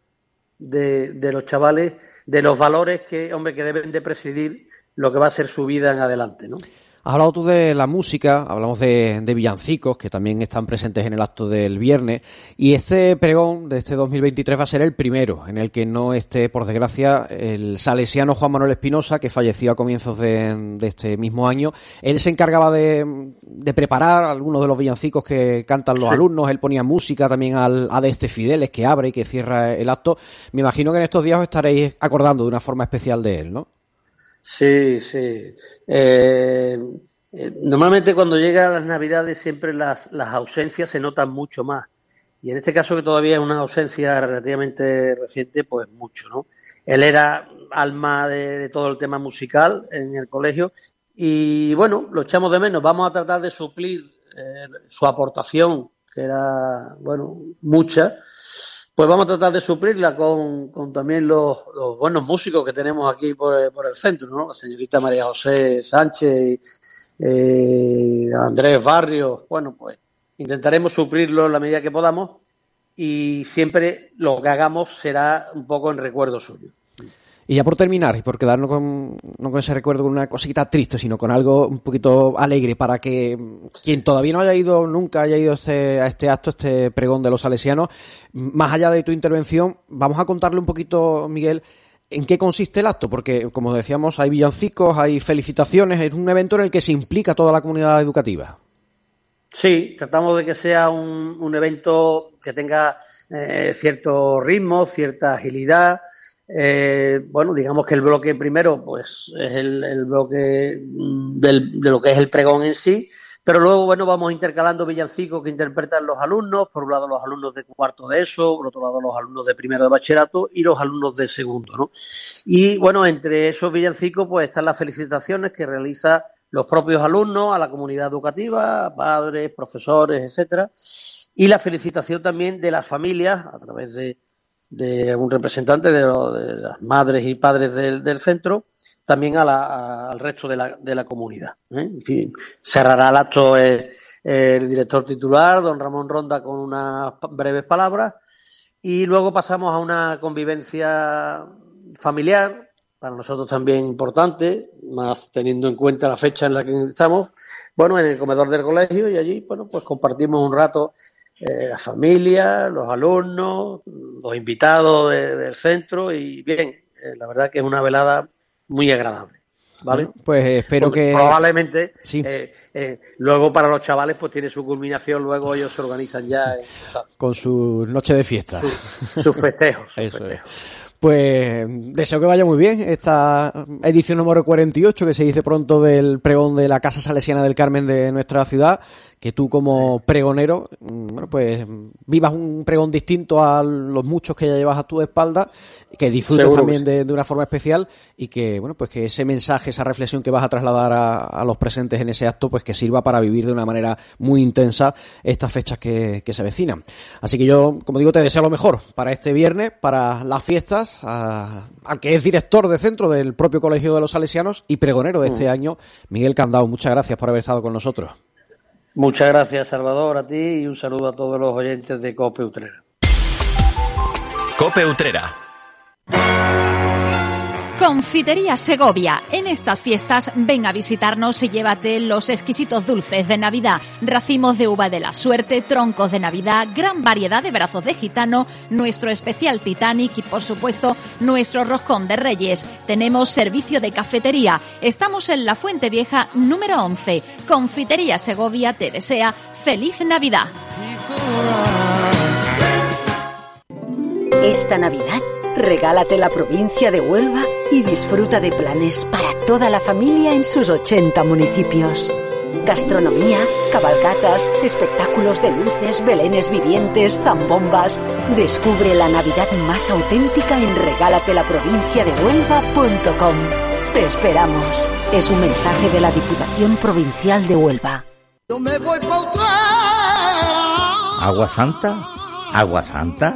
de, de los chavales, de los valores que, hombre, que deben de presidir lo que va a ser su vida en adelante, ¿no? Has hablado tú de la música, hablamos de, villancicos que también están presentes en el acto del viernes y este pregón de este 2023 va a ser el primero en el que no esté, por desgracia, el salesiano Juan Manuel Espinosa que falleció a comienzos de, este mismo año. Él se encargaba de, preparar algunos de los villancicos que cantan los alumnos, él ponía música también al, a de este Fideles que abre y que cierra el acto. Me imagino que en estos días os estaréis acordando de una forma especial de él, ¿no? Sí, sí. Eh, eh, normalmente cuando llegan las Navidades siempre las, las ausencias se notan mucho más. Y en este caso que todavía es una ausencia relativamente reciente, pues mucho, ¿no? Él era alma de, todo el tema musical en el colegio y bueno, lo echamos de menos. Vamos a tratar de suplir eh, su aportación, que era, bueno, mucha. Pues vamos a tratar de suplirla con, con también los, buenos músicos que tenemos aquí por, por, el centro, ¿no? La señorita María José Sánchez, eh, Andrés Barrios. Bueno, pues intentaremos suplirlo en la medida que podamos y siempre lo que hagamos será un poco en recuerdo suyo. Y ya por terminar, y por quedarnos con, no con ese recuerdo con una cosita triste, sino con algo un poquito alegre, para que quien todavía no haya ido, nunca haya ido este, a este acto, este pregón de los salesianos, más allá de tu intervención, vamos a contarle un poquito, Miguel, en qué consiste el acto, porque como decíamos, hay villancicos, hay felicitaciones, es un evento en el que se implica toda la comunidad educativa. Sí, tratamos de que sea un, evento que tenga eh, cierto ritmo, cierta agilidad, eh, bueno, digamos que el bloque primero, pues es el, bloque mm, del, de lo que es el pregón en sí, pero luego, bueno, vamos intercalando villancicos que interpretan los alumnos, por un lado los alumnos de cuarto de eso, por otro lado los alumnos de primero de bachillerato y los alumnos de segundo, ¿no? Y bueno, entre esos villancicos, pues están las felicitaciones que realiza los propios alumnos a la comunidad educativa, padres, profesores, etcétera, y la felicitación también de las familias a través de de un representante de, las madres y padres del, centro, también al resto de la, de la comunidad. ¿eh? En fin, cerrará el acto el, director titular, don Ramón Ronda, con unas breves palabras y luego pasamos a una convivencia familiar, para nosotros también importante, más teniendo en cuenta la fecha en la que estamos, bueno, en el comedor del colegio y allí, bueno, pues compartimos un rato eh, la familia, los alumnos, los invitados del centro y bien, eh, la verdad que es una velada muy agradable. ¿Vale? pues espero que probablemente eh, luego para los chavales pues tiene su culminación luego ellos se organizan ya con su noche de fiesta sus festejos, sus festejos. Pues deseo que vaya muy bien esta edición número 48 que se dice pronto del pregón de la Casa Salesiana del Carmen de nuestra ciudad que tú como pregonero, mm, bueno, pues vivas un pregón distinto a los muchos que ya llevas a tu espalda, que disfrutes también de, una forma especial y que, bueno, pues que ese mensaje, esa reflexión que vas a trasladar a, los presentes en ese acto, pues que sirva para vivir de una manera muy intensa estas fechas que, se avecinan. Así que yo, como digo, te deseo lo mejor para este viernes, para las fiestas, al que es director de centro del propio Colegio de los Salesianos y pregonero de este mm. año, Miguel Candao. Muchas gracias por haber estado con nosotros. Muchas gracias, Salvador, a ti y un saludo a todos los oyentes de Cope Utrera. Cope Utrera. Confitería Segovia. En estas fiestas ven a visitarnos y llévate los exquisitos dulces de Navidad, racimos de uva de la suerte, troncos de Navidad, gran variedad de brazos de gitano, nuestro especial Titanic y por supuesto nuestro roscón de Reyes. Tenemos servicio de cafetería. Estamos en la Fuente Vieja número 11. Confitería Segovia te desea feliz Navidad. Esta Navidad Regálate la provincia de Huelva y disfruta de planes para toda la familia en sus 80 municipios. Gastronomía, cabalgatas, espectáculos de luces, belenes vivientes, zambombas. Descubre la Navidad más auténtica en regálatelaprovinciadehuelva.com. Te esperamos. Es un mensaje de la Diputación Provincial de Huelva. ¿Agua Santa? ¿Agua Santa?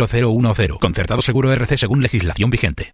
0010. Concertado Seguro RC según legislación vigente.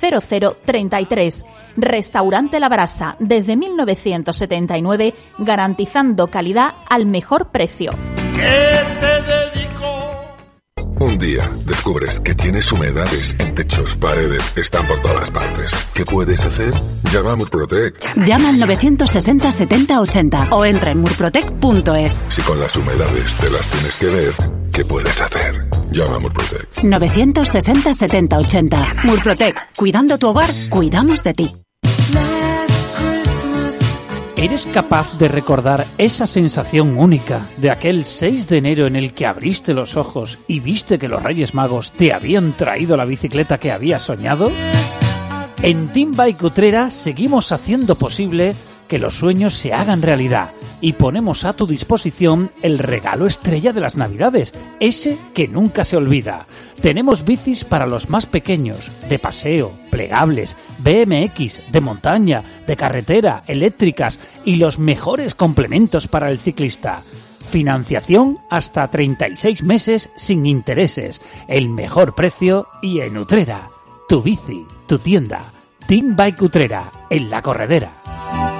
0033. Restaurante La Brasa, desde 1979, garantizando calidad al mejor precio. Un día descubres que tienes humedades en techos, paredes, están por todas partes. ¿Qué puedes hacer? Llama a Murprotec. Llama al 960 70 80 o entra en murprotec.es. Si con las humedades te las tienes que ver, ¿qué puedes hacer? Llama a Murprotec. 960 70 80. Murprotec. Cuidando tu hogar, cuidamos de ti. ¿Eres capaz de recordar esa sensación única de aquel 6 de enero en el que abriste los ojos y viste que los Reyes Magos te habían traído la bicicleta que habías soñado? En Team Bike Utrera seguimos haciendo posible que los sueños se hagan realidad y ponemos a tu disposición el regalo estrella de las Navidades, ese que nunca se olvida. Tenemos bicis para los más pequeños, de paseo, plegables, BMX, de montaña, de carretera, eléctricas y los mejores complementos para el ciclista. Financiación hasta 36 meses sin intereses, el mejor precio y en Utrera. Tu bici, tu tienda. Team Bike Utrera, en la corredera.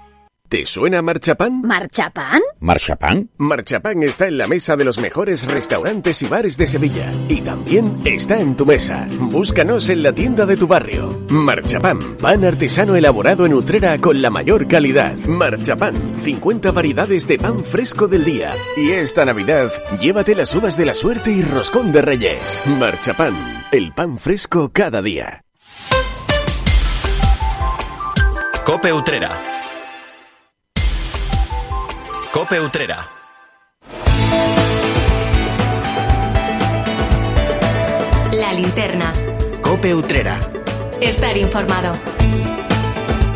¿Te suena Marchapán? ¿Marchapán? ¿Marchapán? Marchapán está en la mesa de los mejores restaurantes y bares de Sevilla. Y también está en tu mesa. Búscanos en la tienda de tu barrio. Marchapán, pan artesano elaborado en Utrera con la mayor calidad. Marchapán, 50 variedades de pan fresco del día. Y esta Navidad, llévate las uvas de la suerte y roscón de reyes. Marchapán, el pan fresco cada día. Cope Utrera. Cope Utrera. La linterna. Cope Utrera. Estar informado.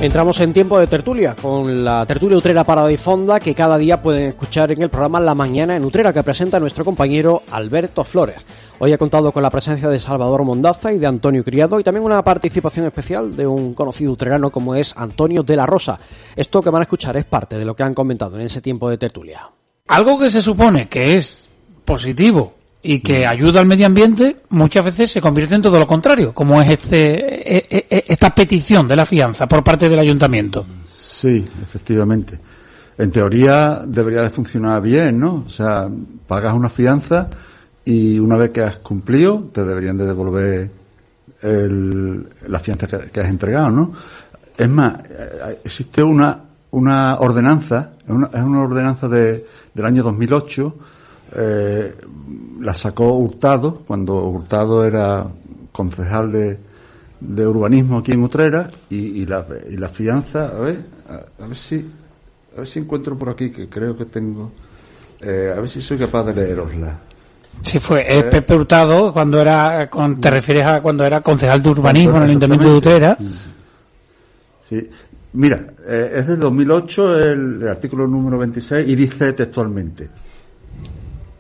Entramos en tiempo de tertulia, con la tertulia Utrera Parada y Fonda, que cada día pueden escuchar en el programa La Mañana en Utrera, que presenta nuestro compañero Alberto Flores. Hoy ha contado con la presencia de Salvador Mondaza y de Antonio Criado, y también una participación especial de un conocido utrerano como es Antonio de la Rosa. Esto que van a escuchar es parte de lo que han comentado en ese tiempo de tertulia. Algo que se supone que es positivo y que ayuda al medio ambiente, muchas veces se convierte en todo lo contrario, como es este e- e- e- esta petición de la fianza por parte del ayuntamiento. Sí, efectivamente. En teoría debería de funcionar bien, ¿no? O sea, pagas una fianza y una vez que has cumplido te deberían de devolver el- la fianza que, has entregado, ¿no? Es más, eh, existe una, una ordenanza, es una, una ordenanza de, del año 2008, eh, la sacó Hurtado, cuando Hurtado era concejal de, de urbanismo aquí en Utrera, y, y la, y la fianza, a ver, a, a ver si, a ver si encuentro por aquí, que creo que tengo, eh, a ver si soy capaz de leerosla. Sí, fue es Pepe Hurtado cuando era, con- te refieres a cuando era concejal de urbanismo en el Ayuntamiento de Utrera. Sí. Mira, eh, es del 2008 el, el artículo número 26 y dice textualmente.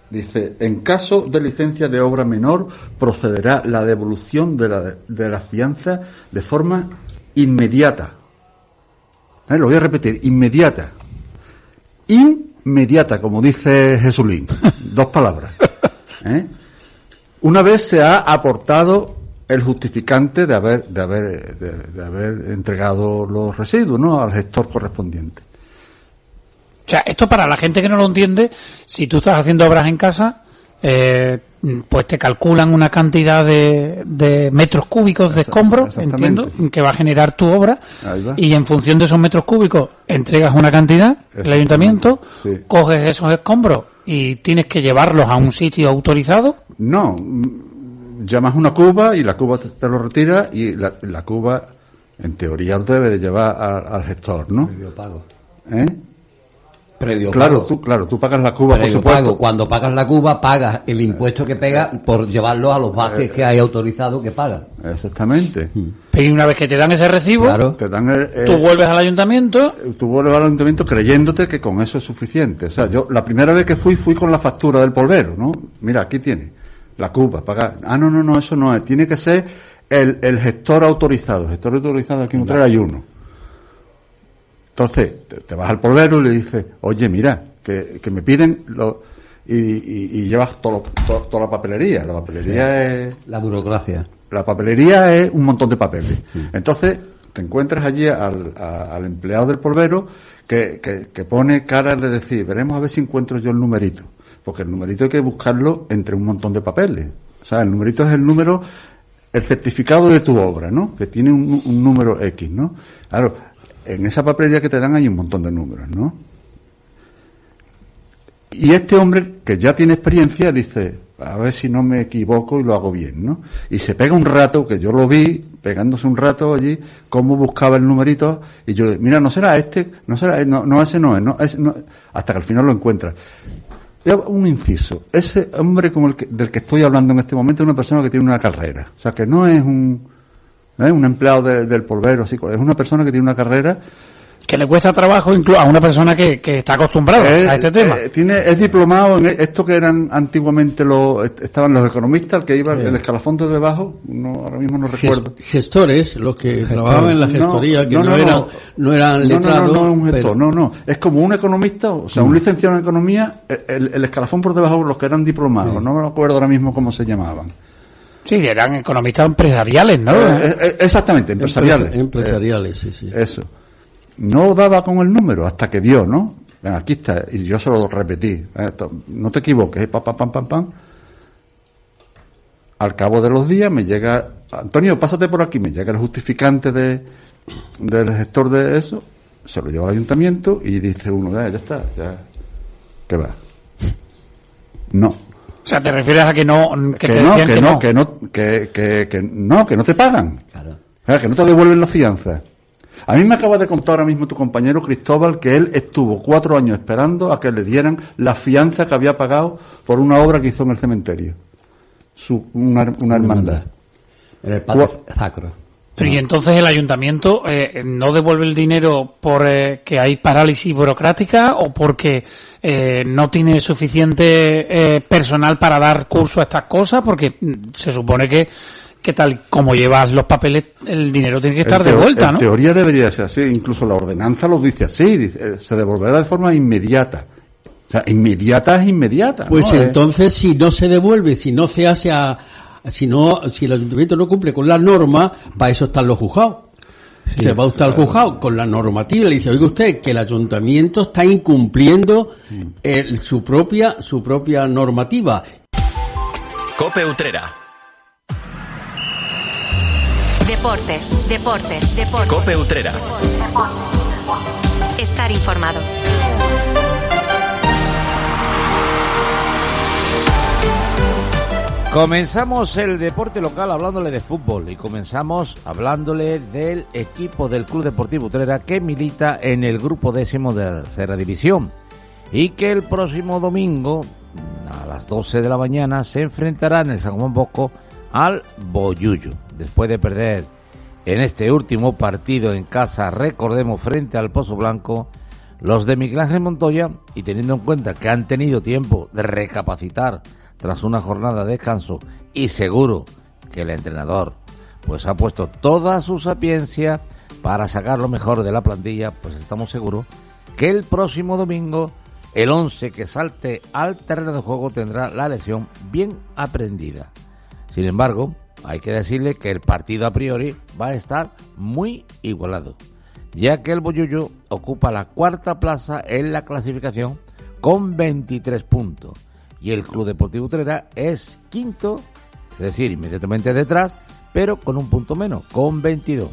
Dice, en caso de licencia de obra menor, procederá la devolución de la, de la fianza de forma inmediata. ¿eh? lo voy a repetir, inmediata. Inmediata, como dice Jesulín. Dos palabras. ¿eh? Una vez se ha aportado el justificante de haber, de haber, de, de haber entregado los residuos, ¿no? Al gestor correspondiente. O sea, esto para la gente que no lo entiende, si tú estás haciendo obras en casa, eh, pues te calculan una cantidad de, de metros cúbicos de escombros, entiendo, que va a generar tu obra, y en función de esos metros cúbicos entregas una cantidad, el ayuntamiento, Sí. coges esos escombros y tienes que llevarlos a un sitio autorizado. No, mm, llamas una cuba y la cuba te, te lo retira y la, la cuba, en teoría, lo debe de llevar al, al gestor, ¿no? Previo pago. ¿Eh? Previo claro, pago. tú, claro, tú pagas la cuba, por supuesto. pago. Cuando pagas la cuba, pagas el impuesto que pega por llevarlo a los bajes que hay autorizado que pagan. Exactamente. Y una vez que te dan ese recibo, Te dan el- el- tú vuelves al ayuntamiento. tú vuelves al ayuntamiento creyéndote que con eso es suficiente. O sea, yo la primera vez que fui, fui con la factura del polvero, ¿no? Mira, aquí tiene la cuba, pagar. Ah, no, no, no, eso no es. Tiene que ser el, el gestor autorizado. El gestor autorizado aquí en Utrera hay uno. Entonces, te, te vas al polvero y le dices, oye, mira, que, que me piden lo, y, y- y llevas to- toda la papelería. La papelería es... La burocracia. La papelería es un montón de papeles. Entonces, te encuentras allí al, a- al empleado del polvero que, que, que pone cara de decir, veremos a ver si encuentro yo el numerito. Porque el numerito hay que buscarlo entre un montón de papeles. O sea, el numerito es el número, el certificado de tu obra, ¿no? Que tiene un, un número X, ¿no? Claro, en esa papelería que te dan hay un montón de números, ¿no? Y este hombre, que ya tiene experiencia, dice, a ver si no me equivoco y lo hago bien, ¿no? Y se pega un rato, que yo lo vi, pegándose un rato allí, cómo buscaba el numerito, y yo, mira, no será este, no será, no, no ese no es, no, ese no- hasta que al final lo encuentra. Un inciso, ese hombre como el que- del que estoy hablando en este momento es una persona que tiene una carrera, o sea, que no es un, ¿eh? un empleado de- del polvero, así, es una persona que tiene una carrera Que le cuesta trabajo incluso a una persona que, que está acostumbrada Eh, a este tema. eh, tiene, es diplomado en esto que eran antiguamente los, est- estaban los economistas, el que iba el escalafón de debajo, no, ahora mismo no recuerdo. gestores, los que trabajaban en la No, gestoría, que no, no, no, eran, no. no eran No, no, letrados. no, no, es un gestor, pero- no, no, es como un economista, o sea, un Mm. licenciado en economía, el, el escalafón por debajo, los que eran diplomados, no me acuerdo ahora mismo cómo se llamaban. Sí, eran economistas empresariales, ¿no? Eh, eh, exactamente, empresariales. Empresa- empresariales, Eh, sí, sí. Eso. No daba con el número hasta que dio, ¿no? Venga, aquí está, y yo se lo repetí. eh, esto, no te equivoques, eh, pam, pam, pam, pam, pam. Al cabo de los días me llega, Antonio, pásate por aquí, me llega el justificante de, del gestor de eso, se lo lleva al ayuntamiento y dice uno, "Ya, ya está, ya, ¿qué va? No. O sea, te refieres a que no, que, Que, te no, que, que no, no. que no, que, que, que no, que no te pagan. O sea, que no te devuelven la fianza. A mí me acaba de contar ahora mismo tu compañero Cristóbal que él estuvo cuatro años esperando a que le dieran la fianza que había pagado por una obra que hizo en el cementerio. Su, una, una hermandad. En el Cua- sacro. Pero y entonces el ayuntamiento eh, no devuelve el dinero por eh, que hay parálisis burocrática o porque eh, no tiene suficiente eh, personal para dar curso a estas cosas, porque mm, se supone que, que tal como llevas los papeles, el dinero tiene que estar En de vuelta, En ¿no? teoría debería ser así, incluso la ordenanza lo dice así, dice, eh, se devolverá de forma inmediata. O sea, inmediata es inmediata. Pues ¿no? Eh, entonces, si no se devuelve, si no se hace a, si no, si el ayuntamiento no cumple con la norma, para eso están los juzgados. se va usted al juzgado con la normativa y le dice, oiga usted, que el ayuntamiento está incumpliendo Mm. el- su propia, su propia normativa. Cope Utrera. Deportes, deportes, deportes. Cope Utrera. Estar informado. Comenzamos el deporte local hablándole de fútbol y comenzamos hablándole del equipo del Club Deportivo Utrera que milita en el grupo décimo de la tercera división y que el próximo domingo a las 12 de la mañana se enfrentará en el San Juan Bosco al Boyuyo después de perder en este último partido en casa, recordemos, frente al Pozo Blanco, los de Miguel Ángel Montoya, y teniendo en cuenta que han tenido tiempo de recapacitar tras una jornada de descanso, y seguro que el entrenador pues ha puesto toda su sapiencia para sacar lo mejor de la plantilla, pues estamos seguros que el próximo domingo el 11 que salte al terreno de juego tendrá la lección bien aprendida. Sin embargo, hay que decirle que el partido a priori va a estar muy igualado, ya que el Boyullo ocupa la cuarta plaza en la clasificación con 23 puntos y el Club Deportivo Utrera es quinto, es decir, inmediatamente detrás, pero con un punto menos, con 22.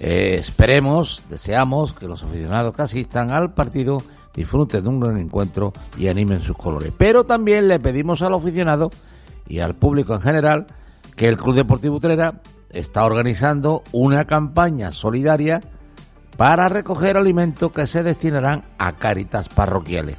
Eh, esperemos, deseamos que los aficionados que asistan al partido disfruten de un gran encuentro y animen sus colores. Pero también le pedimos al aficionado y al público en general que el Club Deportivo Utrera está organizando una campaña solidaria para recoger alimentos que se destinarán a cáritas parroquiales.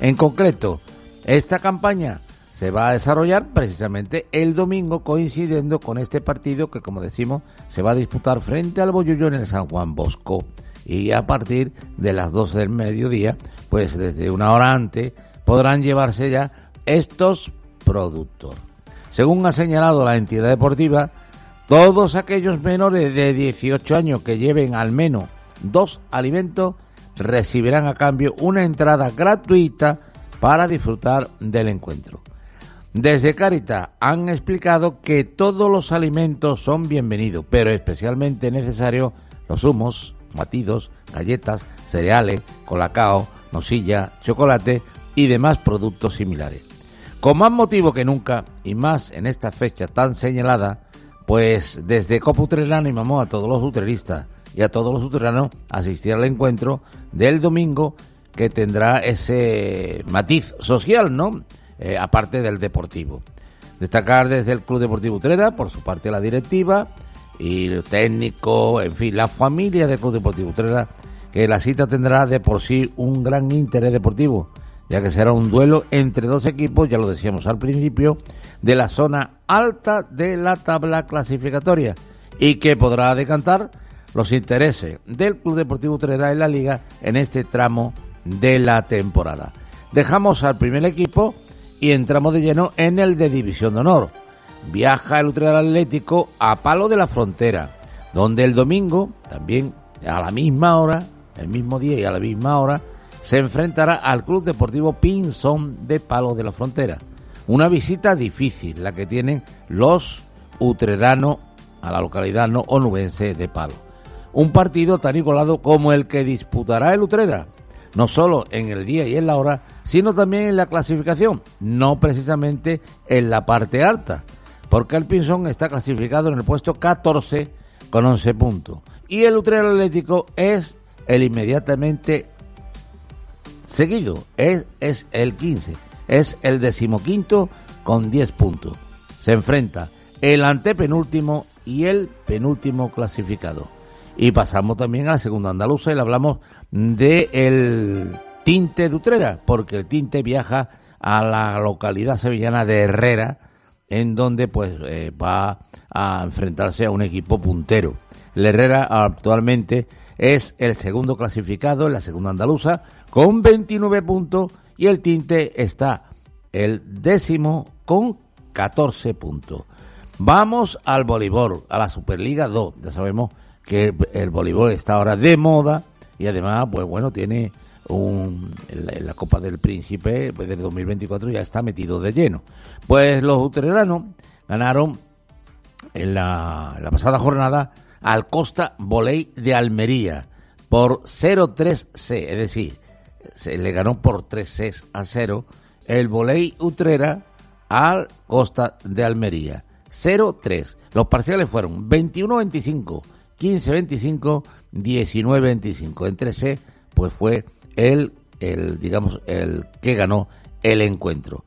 En concreto, esta campaña se va a desarrollar precisamente el domingo coincidiendo con este partido que como decimos se va a disputar frente al Boyullo en el San Juan Bosco y a partir de las 12 del mediodía pues desde una hora antes podrán llevarse ya estos productos. Según ha señalado la entidad deportiva, todos aquellos menores de 18 años que lleven al menos dos alimentos recibirán a cambio una entrada gratuita para disfrutar del encuentro. Desde Carita han explicado que todos los alimentos son bienvenidos, pero especialmente necesarios los humos, batidos, galletas, cereales, colacao, nosilla, chocolate y demás productos similares. Con más motivo que nunca, y más en esta fecha tan señalada, pues desde Copa animamos a todos los utreristas y a todos los uteranos a asistir al encuentro del domingo que tendrá ese matiz social, ¿no? Eh, aparte del deportivo. Destacar desde el Club Deportivo Utrera, por su parte la directiva y el técnico, en fin, la familia del Club Deportivo Utrera, que la cita tendrá de por sí un gran interés deportivo, ya que será un duelo entre dos equipos, ya lo decíamos al principio, de la zona alta de la tabla clasificatoria y que podrá decantar los intereses del Club Deportivo Utrera en la liga en este tramo de la temporada. Dejamos al primer equipo y entramos de lleno en el de División de Honor. Viaja el Utrera Atlético a Palo de la Frontera, donde el domingo, también a la misma hora, el mismo día y a la misma hora, se enfrentará al Club Deportivo Pinzón de Palo de la Frontera. Una visita difícil la que tienen los utreranos a la localidad no onubense de Palo un partido tan igualado como el que disputará el Utrera, no solo en el día y en la hora, sino también en la clasificación, no precisamente en la parte alta, porque el Pinzón está clasificado en el puesto 14 con 11 puntos y el Utrera Atlético es el inmediatamente seguido, es, es el 15, es el decimoquinto con 10 puntos. Se enfrenta el antepenúltimo y el penúltimo clasificado. Y pasamos también a la segunda andaluza y le hablamos de el tinte de Utrera, porque el tinte viaja a la localidad sevillana de Herrera, en donde pues eh, va a enfrentarse a un equipo puntero. El Herrera actualmente es el segundo clasificado en la segunda andaluza con 29 puntos y el Tinte está el décimo con 14 puntos. Vamos al voleibol, a la Superliga 2. Ya sabemos que el voleibol está ahora de moda y además, pues bueno, tiene un, la, Copa del Príncipe pues, del 2024 ya está metido de lleno. Pues los utreranos ganaron en la, la pasada jornada al Costa Voley de Almería por 0-3-C, es decir, se le ganó por 3 C a 0 el Voley Utrera al Costa de Almería. 0-3. Los parciales fueron 21-25, 15-25, 19-25. Entre C, pues fue el, el, digamos, el que ganó el encuentro.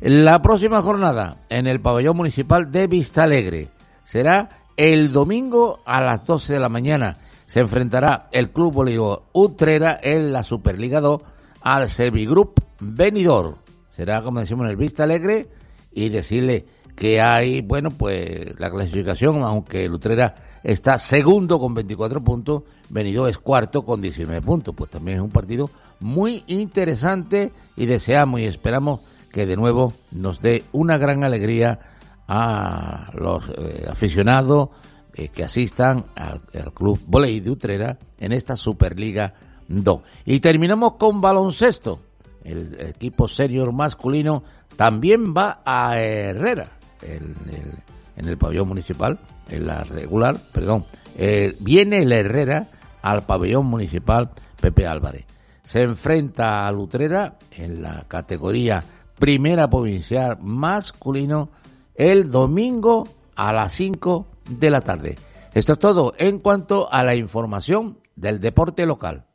La próxima jornada en el pabellón municipal de Vista Alegre será el domingo a las 12 de la mañana. Se enfrentará el Club Bolívar Utrera en la Superliga 2 al Servigroup Benidor. Será, como decimos, en el Vista Alegre y decirle que hay, bueno, pues la clasificación, aunque el Utrera está segundo con 24 puntos, Benidorm es cuarto con 19 puntos. Pues también es un partido muy interesante y deseamos y esperamos que de nuevo nos dé una gran alegría a los eh, aficionados eh, que asistan al, al Club Voley de Utrera en esta Superliga 2. Y terminamos con baloncesto. El equipo senior masculino también va a Herrera, en el pabellón municipal, en la regular, perdón. Eh, viene el Herrera al pabellón municipal Pepe Álvarez. Se enfrenta a Lutrera en la categoría primera provincial masculino el domingo a las 5 de la tarde. Esto es todo en cuanto a la información del deporte local.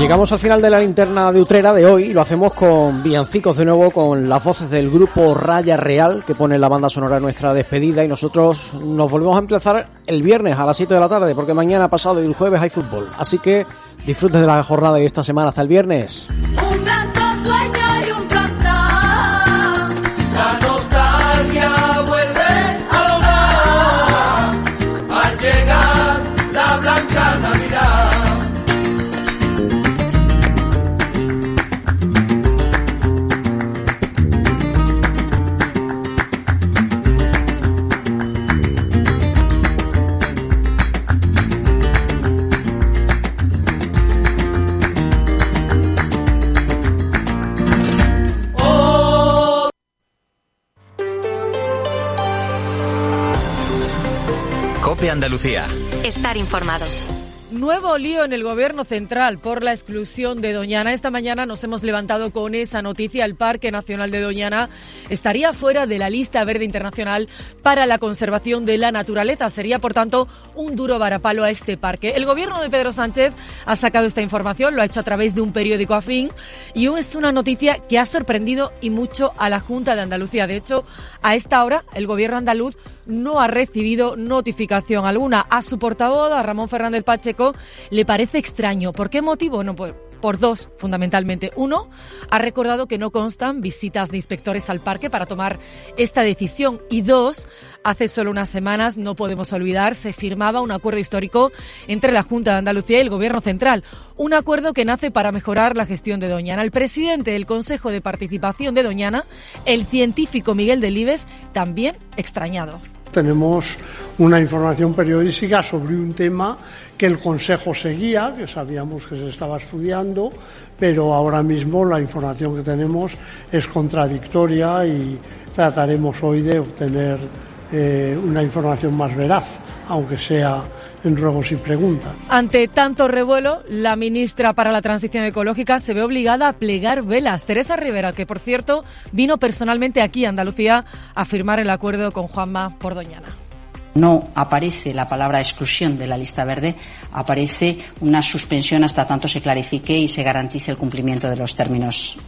Llegamos al final de la linterna de Utrera de hoy y lo hacemos con villancicos de nuevo, con las voces del grupo Raya Real que pone la banda sonora de nuestra despedida y nosotros nos volvemos a empezar el viernes a las 7 de la tarde porque mañana pasado y el jueves hay fútbol. Así que disfrutes de la jornada de esta semana hasta el viernes. Un Andalucía. Estar informado. Nuevo lío en el gobierno central por la exclusión de Doñana. Esta mañana nos hemos levantado con esa noticia. El Parque Nacional de Doñana estaría fuera de la lista verde internacional para la conservación de la naturaleza. Sería, por tanto, un duro varapalo a este parque. El gobierno de Pedro Sánchez ha sacado esta información, lo ha hecho a través de un periódico afín y es una noticia que ha sorprendido y mucho a la Junta de Andalucía. De hecho, a esta hora el gobierno andaluz no ha recibido notificación alguna. A su portavoz, a Ramón Fernández Pacheco, le parece extraño. ¿Por qué motivo? No, pues por dos, fundamentalmente. Uno, ha recordado que no constan visitas de inspectores al parque para tomar esta decisión. Y dos, hace solo unas semanas, no podemos olvidar, se firmaba un acuerdo histórico entre la Junta de Andalucía y el Gobierno Central. Un acuerdo que nace para mejorar la gestión de Doñana. El presidente del Consejo de Participación de Doñana, el científico Miguel Delibes, también extrañado. Tenemos una información periodística sobre un tema que el Consejo seguía, que sabíamos que se estaba estudiando, pero ahora mismo la información que tenemos es contradictoria y trataremos hoy de obtener eh, una información más veraz, aunque sea en ruegos y preguntas. Ante tanto revuelo, la ministra para la Transición Ecológica se ve obligada a plegar velas. Teresa Rivera, que por cierto vino personalmente aquí a Andalucía a firmar el acuerdo con Juanma por Doñana. No aparece la palabra exclusión de la lista verde, aparece una suspensión hasta tanto se clarifique y se garantice el cumplimiento de los términos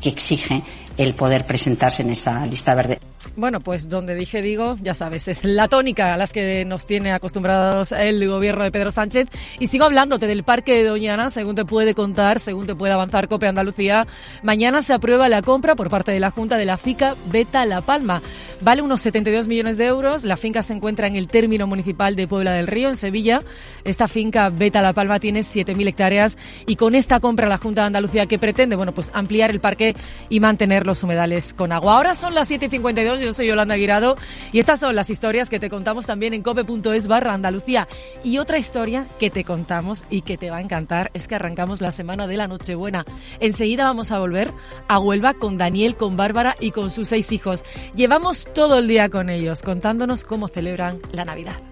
que exige el poder presentarse en esa lista verde. Bueno, pues donde dije digo, ya sabes, es la tónica a las que nos tiene acostumbrados el gobierno de Pedro Sánchez. Y sigo hablándote del Parque de Doñana, según te puede contar, según te puede avanzar Cope Andalucía. Mañana se aprueba la compra por parte de la Junta de la FICA Beta La Palma. Vale unos 72 millones de euros. La finca se encuentra en el término municipal de Puebla del Río, en Sevilla. Esta finca Beta La Palma tiene 7.000 hectáreas y con esta compra la Junta de Andalucía que pretende, bueno, pues ampliar el parque y mantener los humedales con agua. Ahora son las 7.52, yo soy Yolanda Guirado y estas son las historias que te contamos también en cope.es barra Andalucía. Y otra historia que te contamos y que te va a encantar es que arrancamos la semana de la Nochebuena. Enseguida vamos a volver a Huelva con Daniel, con Bárbara y con sus seis hijos. Llevamos todo el día con ellos contándonos cómo celebran la Navidad.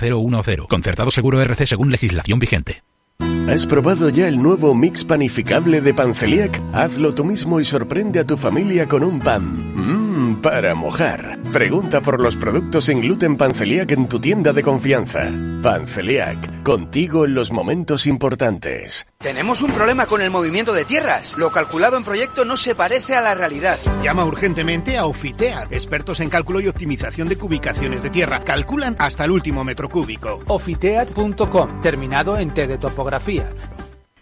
V0010. Concertado seguro RC según legislación vigente. ¿Has probado ya el nuevo mix panificable de Panceliac? Hazlo tú mismo y sorprende a tu familia con un pan. Para mojar. Pregunta por los productos sin gluten Panceliac en tu tienda de confianza. Panceliac, contigo en los momentos importantes. Tenemos un problema con el movimiento de tierras. Lo calculado en proyecto no se parece a la realidad. Llama urgentemente a Ofitea, expertos en cálculo y optimización de cubicaciones de tierra. Calculan hasta el último metro cúbico. Ofiteat.com, terminado en T de topografía.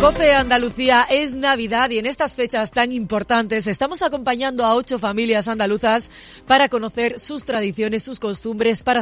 Cope Andalucía es Navidad y en estas fechas tan importantes estamos acompañando a ocho familias andaluzas para conocer sus tradiciones, sus costumbres, para